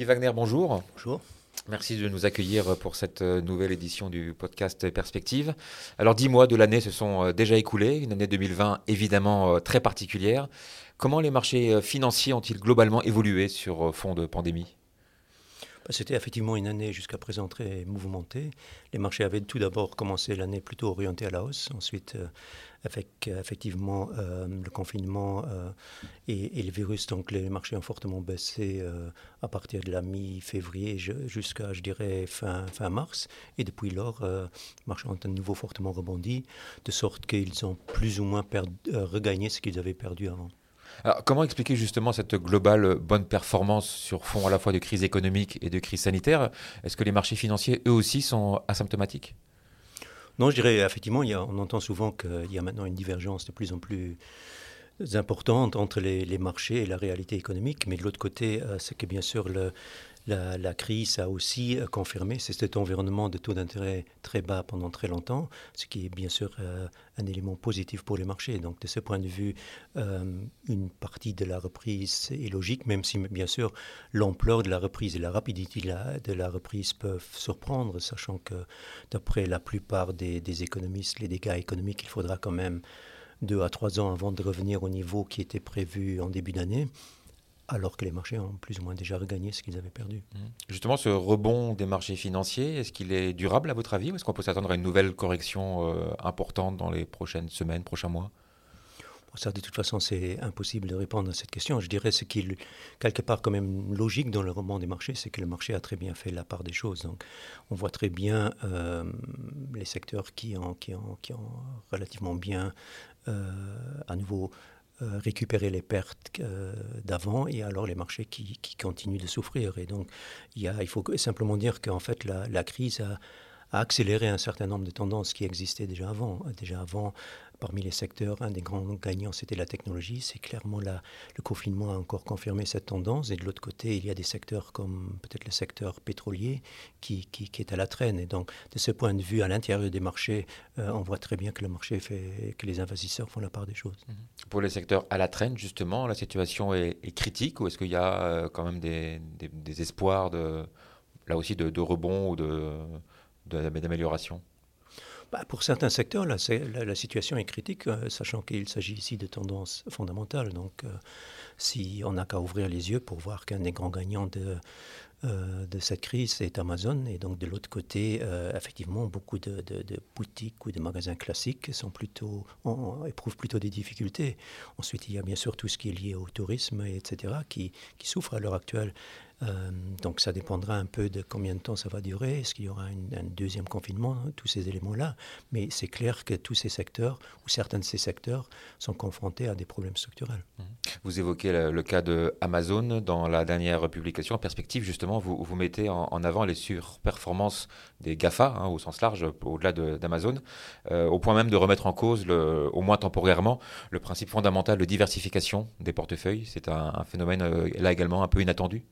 Guy Wagner, bonjour. Bonjour. Merci de nous accueillir pour cette euh, nouvelle édition du podcast Perspective. Alors, dix mois de l'année se sont euh, déjà écoulés, une année 2020 évidemment euh, très particulière. Comment les marchés financiers ont-ils globalement évolué sur fond de pandémie? Bah, c'était effectivement une année jusqu'à présent très mouvementée. Les marchés avaient tout d'abord commencé l'année plutôt orientée à la hausse. Ensuite, avec euh, effectivement euh, le confinement et, le virus, donc les marchés ont fortement baissé à partir de la mi-février jusqu'à, je dirais, fin, fin mars. Et depuis lors, les marchés ont à nouveau fortement rebondi, de sorte qu'ils ont plus ou moins regagné ce qu'ils avaient perdu avant. Alors, comment expliquer justement cette globale bonne performance sur fond à la fois de crise économique et de crise sanitaire? Est-ce que les marchés financiers, eux aussi, sont asymptomatiques? Non, je dirais effectivement, on entend souvent qu'il y a maintenant une divergence de plus en plus importante entre les, les marchés et la réalité économique, mais de l'autre côté, euh, c'est que bien sûr le, la, crise a aussi euh, confirmé cet environnement de taux d'intérêt très bas pendant très longtemps, ce qui est bien sûr euh, un élément positif pour les marchés. Donc de ce point de vue, euh, une partie de la reprise est logique, même si bien sûr l'ampleur de la reprise et la rapidité de la, reprise peuvent surprendre, sachant que d'après la plupart des, des économistes, les dégâts économiques, il faudra quand même deux à trois ans avant de revenir au niveau qui était prévu en début d'année alors que les marchés ont plus ou moins déjà regagné ce qu'ils avaient perdu. Mmh. Justement, ce rebond des marchés financiers, est-ce qu'il est durable à votre avis ou est-ce qu'on peut s'attendre à une nouvelle correction euh, importante dans les prochaines semaines, prochains mois? Ça, de toute façon, c'est impossible de répondre à cette question. Je dirais ce qui est quelque part quand même logique dans le rebond des marchés, c'est que le marché a très bien fait la part des choses. Donc, on voit très bien euh, les secteurs qui ont, qui ont, qui ont relativement bien, euh, à nouveau, récupérer les pertes euh, d'avant et alors les marchés qui, continuent de souffrir. Et donc, il, y a, il faut simplement dire qu'en fait, la, la crise a, a, accéléré un certain nombre de tendances qui existaient déjà avant. Déjà avant, Parmi les secteurs, un des grands gagnants, c'était la technologie. C'est clairement la, le confinement a encore confirmé cette tendance. Et de l'autre côté, il y a des secteurs comme peut-être le secteur pétrolier qui, est à la traîne. Et donc, de ce point de vue, à l'intérieur des marchés, euh, on voit très bien que le marché fait, que les investisseurs font la part des choses. Mhm. Pour les secteurs à la traîne, justement, la situation est, critique ou est-ce qu'il y a euh, quand même des, espoirs là aussi de rebond ou d'amélioration? Bah, pour certains secteurs, la, situation est critique, euh, sachant qu'il s'agit ici de tendances fondamentales. Donc, euh, si on n'a qu'à ouvrir les yeux pour voir qu'un des grands gagnants de, euh, cette crise, c'est Amazon. Et donc, de l'autre côté, effectivement, beaucoup de, boutiques ou de magasins classiques sont plutôt, éprouvent plutôt des difficultés. Ensuite, il y a bien sûr tout ce qui est lié au tourisme, etc., qui, qui souffre à l'heure actuelle. Euh, donc ça dépendra un peu de combien de temps ça va durer, est-ce qu'il y aura un deuxième confinement, hein, tous ces éléments-là. Mais c'est clair que tous ces secteurs, ou certains de ces secteurs, sont confrontés à des problèmes structurels. Mmh. Vous évoquez le, cas de Amazon dans la dernière publication. En perspective, justement, vous, vous mettez en, avant les surperformances des GAFA, hein, au sens large, au-delà d'Amazon, euh, au point même de remettre en cause, au moins temporairement, le principe fondamental de diversification des portefeuilles. C'est un, un, phénomène, euh, là également, un peu inattendu?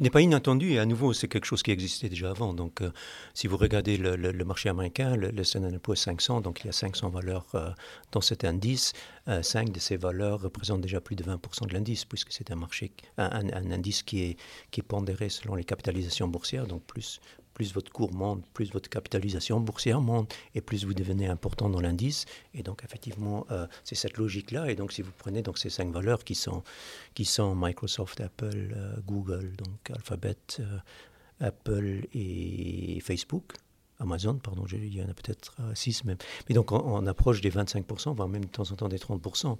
N'est pas inattendu et à nouveau c'est quelque chose qui existait déjà avant. Donc euh, si vous regardez le, marché américain, le, le Standard Poor's 500, donc il y a 500 valeurs euh, dans cet indice, euh, 5 de ces valeurs représentent déjà plus de 20% de l'indice puisque c'est un marché, un, indice qui est, qui est pondéré selon les capitalisations boursières, donc plus, plus votre cours monte, plus votre capitalisation boursière monte, et plus vous devenez important dans l'indice. Et donc, effectivement, euh, c'est cette logique-là. Et donc, si vous prenez donc, ces cinq valeurs qui sont, Microsoft, Apple, euh, Google, donc Alphabet, euh, Apple et Facebook, Amazon, pardon, il y en a peut-être six même. Mais donc, on, on, approche des 25%, voire même de temps en temps des 30%.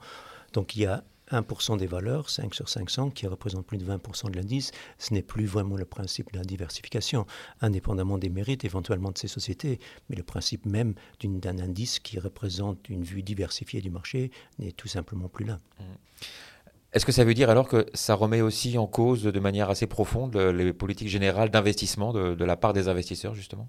Donc, il y a 1% des valeurs, 5 sur 500, qui représentent plus de 20% de l'indice, ce n'est plus vraiment le principe de la diversification, indépendamment des mérites éventuellement de ces sociétés, mais le principe même d'un indice qui représente une vue diversifiée du marché n'est tout simplement plus là. Mmh. Est-ce que ça veut dire alors que ça remet aussi en cause de manière assez profonde les politiques générales d'investissement de, de la part des investisseurs, justement?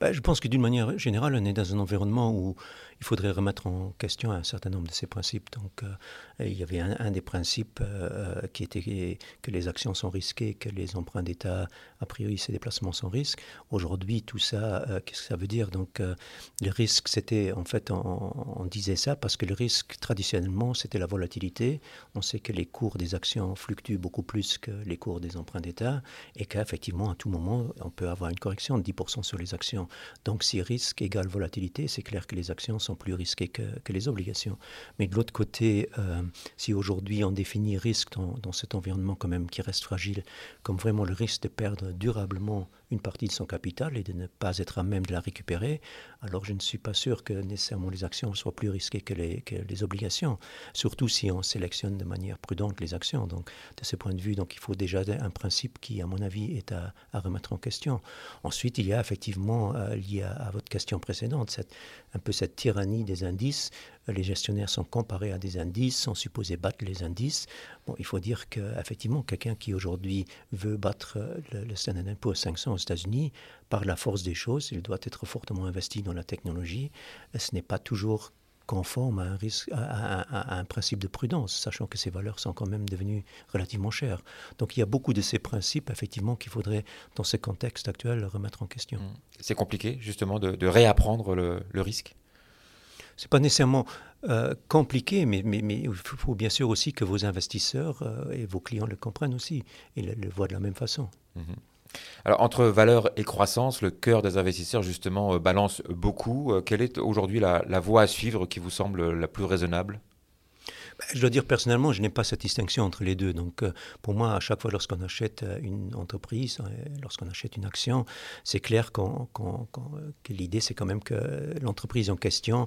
Ben, Je pense que d'une manière générale, on est dans un environnement où il faudrait remettre en question un certain nombre de ces principes. Donc, euh, il y avait un, des principes euh, qui était que les actions sont risquées, que les emprunts d'État, a priori, ces déplacements sont risques. Aujourd'hui, tout ça, euh, qu'est-ce que ça veut dire? Donc, le risque, c'était, en fait, on, disait ça parce que le risque, traditionnellement, c'était la volatilité. On sait que les cours des actions fluctuent beaucoup plus que les cours des emprunts d'État et qu'effectivement, à tout moment, on peut avoir une correction de 10% sur les actions. Donc, si risque égale volatilité, c'est clair que les actions sont plus risquées que, les obligations. Mais de l'autre côté, euh, si aujourd'hui on définit risque dans, cet environnement quand même qui reste fragile comme vraiment le risque de perdre durablement une partie de son capital et de ne pas être à même de la récupérer, alors je ne suis pas sûr que nécessairement les actions soient plus risquées que les, obligations, surtout si on sélectionne de manière prudente les actions. Donc, de ce point de vue, donc, il faut déjà un principe qui, à mon avis, est à, remettre en question. Ensuite, il y a effectivement, euh, lié à, à, votre question précédente, cette, un peu cette tyrannie des indices les gestionnaires sont comparés à des indices, sont supposés battre les indices. Bon, il faut dire qu'effectivement, quelqu'un qui aujourd'hui veut battre le, le Standard Poor's 500 aux États-Unis, par la force des choses, il doit être fortement investi dans la technologie. Ce n'est pas toujours conforme à un, risque, à, un principe de prudence, sachant que ces valeurs sont quand même devenues relativement chères. Donc il y a beaucoup de ces principes, effectivement, qu'il faudrait, dans ce contexte actuel, remettre en question. Mmh. C'est compliqué, justement, de, réapprendre le risque? C'est pas nécessairement euh, compliqué, mais, il faut bien sûr aussi que vos investisseurs euh, et vos clients le comprennent aussi et le, voient de la même façon. Mhm. Alors, entre valeur et croissance, le cœur des investisseurs, justement, euh, balance beaucoup. quelle est aujourd'hui la voie à suivre qui vous semble la plus raisonnable? Je dois dire personnellement, je n'ai pas cette distinction entre les deux. Donc euh, pour moi, à chaque fois lorsqu'on achète euh, une entreprise, euh, lorsqu'on achète une action, c'est clair que l'idée c'est quand même que l'entreprise en question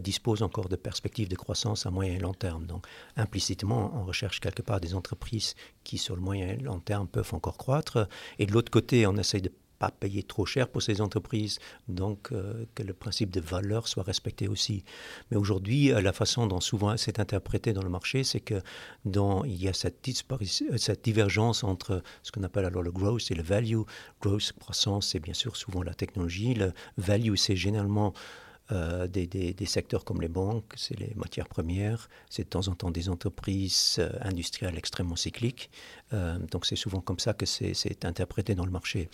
dispose encore de perspectives de croissance à moyen et long terme. Donc implicitement, on recherche quelque part des entreprises qui sur le moyen et long terme peuvent encore croître. Et de l'autre côté, on essaye de pas payer trop cher pour ces entreprises, donc euh, que le principe de valeur soit respecté aussi. Mais aujourd'hui, euh, la façon dont souvent c'est interprété dans le marché, c'est que dans, il y a cette, euh, cette divergence entre ce qu'on appelle alors le growth et le value. Growth, croissance, c'est bien sûr souvent la technologie. Le value, c'est généralement des, secteurs comme les banques, c'est les matières premières, c'est de temps en temps des entreprises industrielles extrêmement cycliques. donc c'est souvent comme ça que c'est interprété dans le marché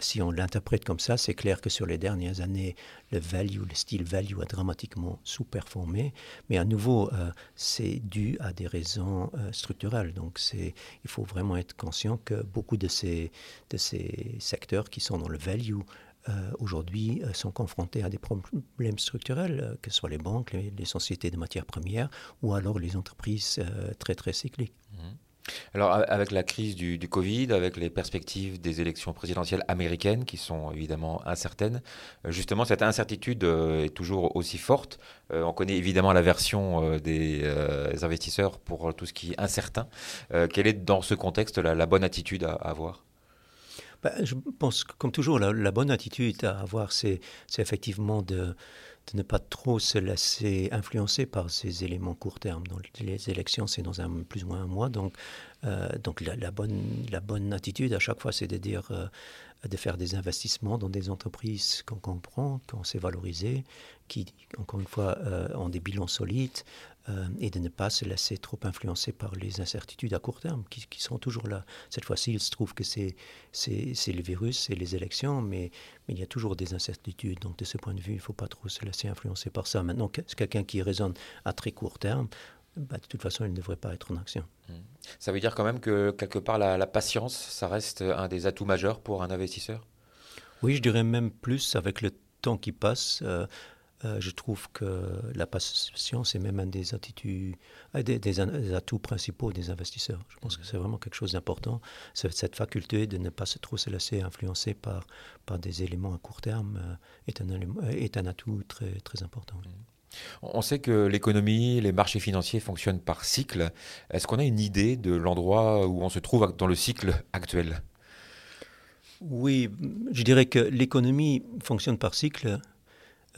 si on l'interprète comme ça, c'est clair que sur les dernières années, le value, le style value a dramatiquement sous-performé. Mais à nouveau, euh, c'est dû à des raisons euh, structurelles. Donc, il faut vraiment être conscient que beaucoup de ces, de ces secteurs qui sont dans le value euh, aujourd'hui sont confrontés à des problèmes structurels, que ce soit les banques, les, sociétés de matières premières ou alors les entreprises très très cycliques. Mmh. Alors avec la crise du, Covid, avec les perspectives des élections présidentielles américaines qui sont évidemment incertaines, euh, justement cette incertitude euh, est toujours aussi forte. Euh, on connaît évidemment la version des investisseurs pour tout ce qui est incertain. quelle est dans ce contexte la, bonne attitude à, avoir? Ben, Je pense que comme toujours, la bonne attitude à avoir, c'est effectivement de de ne pas trop se laisser influencer par ces éléments court terme. Donc, les élections, c'est dans un, plus ou moins un mois. Donc, euh, donc la, bonne, la bonne attitude à chaque fois, c'est de dire euh, de faire des investissements dans des entreprises qu'on comprend, qu'on sait valoriser, qui, encore une fois, euh, ont des bilans solides, euh, et de ne pas se laisser trop influencer par les incertitudes à court terme qui, qui sont toujours là. Cette fois-ci, il se trouve que c'est, le virus, c'est les élections, mais, mais, il y a toujours des incertitudes. Donc, de ce point de vue, il ne faut pas trop se laisser influencer par ça. Maintenant, c'est quelqu'un qui raisonne à très court terme. Bah, de toute façon, il ne devrait pas être en action. Mmh. Ça veut dire quand même que quelque part, la, patience, ça reste un des atouts majeurs pour un investisseur? Oui, je dirais même plus avec le temps qui passe. Euh, euh, je trouve que la patience est même un des, attitudes, des, atouts principaux des investisseurs. Je pense que c'est vraiment quelque chose d'important. Cette faculté de ne pas se trop se laisser influencer par, par des éléments à court terme euh, est, un, est un atout très, très important. On sait que l'économie, les marchés financiers fonctionnent par cycle. Est-ce qu'on a une idée de l'endroit où on se trouve dans le cycle actuel? Oui, je dirais que l'économie fonctionne par cycle.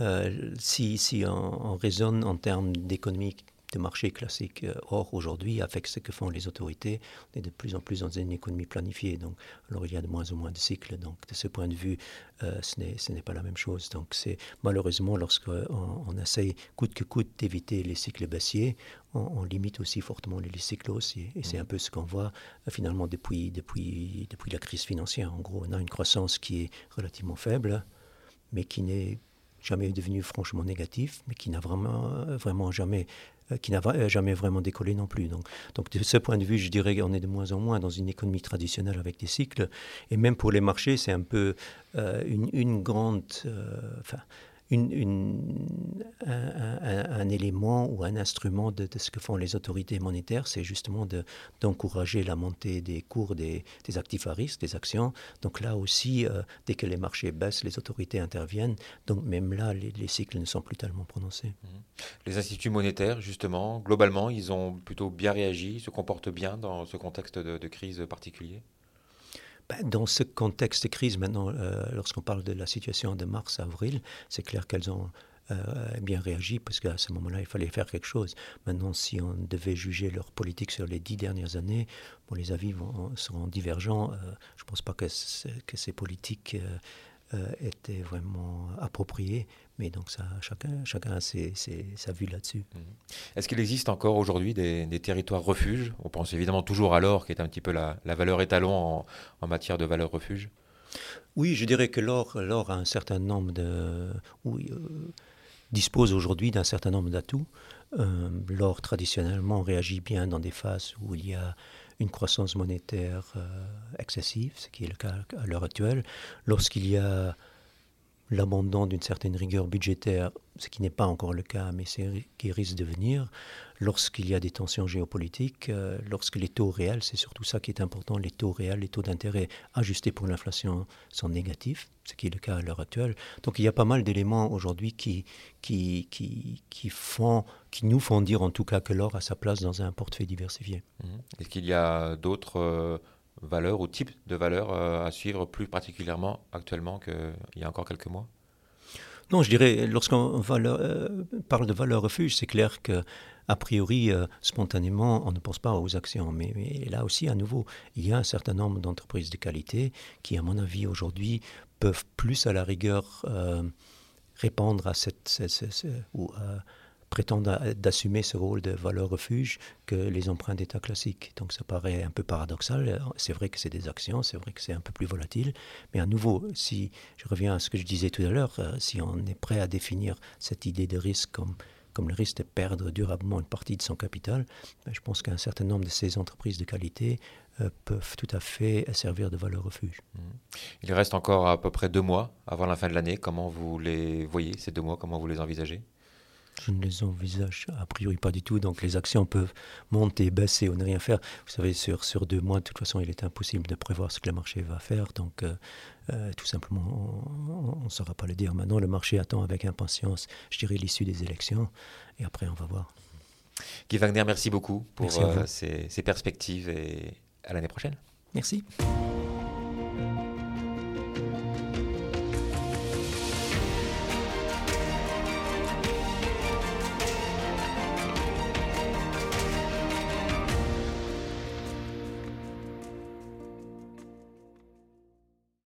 Euh, si, si on, raisonne en termes d'économie de marché classique. Or, aujourd'hui, avec ce que font les autorités, on est de plus en plus dans une économie planifiée. Donc, alors, il y a de moins en moins de cycles. Donc, de ce point de vue, ce n'est pas la même chose. Donc, c'est malheureusement, lorsqu'on on essaye coûte que coûte d'éviter les cycles baissiers, on, limite aussi fortement les cycles haussiers. Et c'est mmh. un peu ce qu'on voit finalement depuis, depuis, depuis la crise financière. En gros, on a une croissance qui est relativement faible, mais qui n'est jamais devenu franchement négatif, mais qui n'a vraiment, vraiment jamais, euh, qui n'a euh, jamais vraiment décollé non plus. Donc, donc de ce point de vue, je dirais qu'on est de moins en moins dans une économie traditionnelle avec des cycles. Et même pour les marchés, c'est un peu euh, une, grande, une, un, élément ou un instrument de, ce que font les autorités monétaires, c'est justement d'encourager la montée des cours des, actifs à risque, des actions. Donc là aussi, euh, dès que les marchés baissent, les autorités interviennent. Donc même là, les, cycles ne sont plus tellement prononcés. Mmh. Les instituts monétaires, justement, globalement, ils ont plutôt bien réagi, se comportent bien dans ce contexte de crise particulier? Dans ce contexte de crise, maintenant, euh, lorsqu'on parle de la situation de mars-avril, c'est clair qu'elles ont euh, bien réagi parce qu'à ce moment-là, il fallait faire quelque chose. Maintenant, si on devait juger leur politique sur les dix dernières années, bon, les avis vont, seront divergents. Euh, je ne pense pas que ces politiques étaient vraiment appropriées. Mais donc ça, chacun, chacun a sa vue là-dessus. Mhm. Est-ce qu'il existe encore aujourd'hui des, territoires refuges? On pense évidemment toujours à l'or, qui est un petit peu la, valeur étalon en, matière de valeur refuge. Oui, je dirais que l'or, l'or a un certain nombre de... Oui, euh, dispose aujourd'hui d'un certain nombre d'atouts. Euh, l'or, traditionnellement, réagit bien dans des phases où il y a une croissance monétaire euh, excessive, ce qui est le cas à l'heure actuelle. Lorsqu'il y a l'abandon d'une certaine rigueur budgétaire, ce qui n'est pas encore le cas, mais qui risque de venir, lorsqu'il y a des tensions géopolitiques, euh, lorsque les taux réels, c'est surtout ça qui est important, les taux réels, les taux d'intérêt ajustés pour l'inflation sont négatifs, ce qui est le cas à l'heure actuelle. Donc il y a pas mal d'éléments aujourd'hui qui, qui, qui, qui, font, qui nous font dire en tout cas que l'or a sa place dans un portefeuille diversifié. Mmh. Est-ce qu'il y a d'autres... Euh, valeurs ou type de valeurs euh, à suivre plus particulièrement actuellement qu'il y a encore quelques mois? Non, je dirais, lorsqu'on euh, parle de valeur refuge, c'est clair que a priori, euh, spontanément, on ne pense pas aux actions. Mais, là aussi, à nouveau, il y a un certain nombre d'entreprises de qualité qui, à mon avis, aujourd'hui, peuvent plus à la rigueur répondre à cette, ou, prétendent d'assumer ce rôle de valeur refuge que les emprunts d'État classiques. Donc ça paraît un peu paradoxal. C'est vrai que c'est des actions, c'est vrai que c'est un peu plus volatile. Mais à nouveau, si je reviens à ce que je disais tout à l'heure, euh, si on est prêt à définir cette idée de risque comme comme le risque de perdre durablement une partie de son capital, ben, je pense qu'un certain nombre de ces entreprises de qualité euh, peuvent tout à fait servir de valeur refuge. Il reste encore à peu près deux mois avant la fin de l'année. Comment vous les voyez, ces deux mois? Comment vous les envisagez? Je ne les envisage a priori pas du tout. Donc les actions peuvent monter, baisser ou ne rien faire. Vous savez, sur, sur deux mois, de toute façon, il est impossible de prévoir ce que le marché va faire. Donc euh, euh, tout simplement, on ne saura pas le dire. Maintenant, le marché attend avec impatience, je dirais, l'issue des élections. Et après, on va voir. Guy Wagner, merci beaucoup pour euh, ces, ces perspectives et à l'année prochaine. Merci.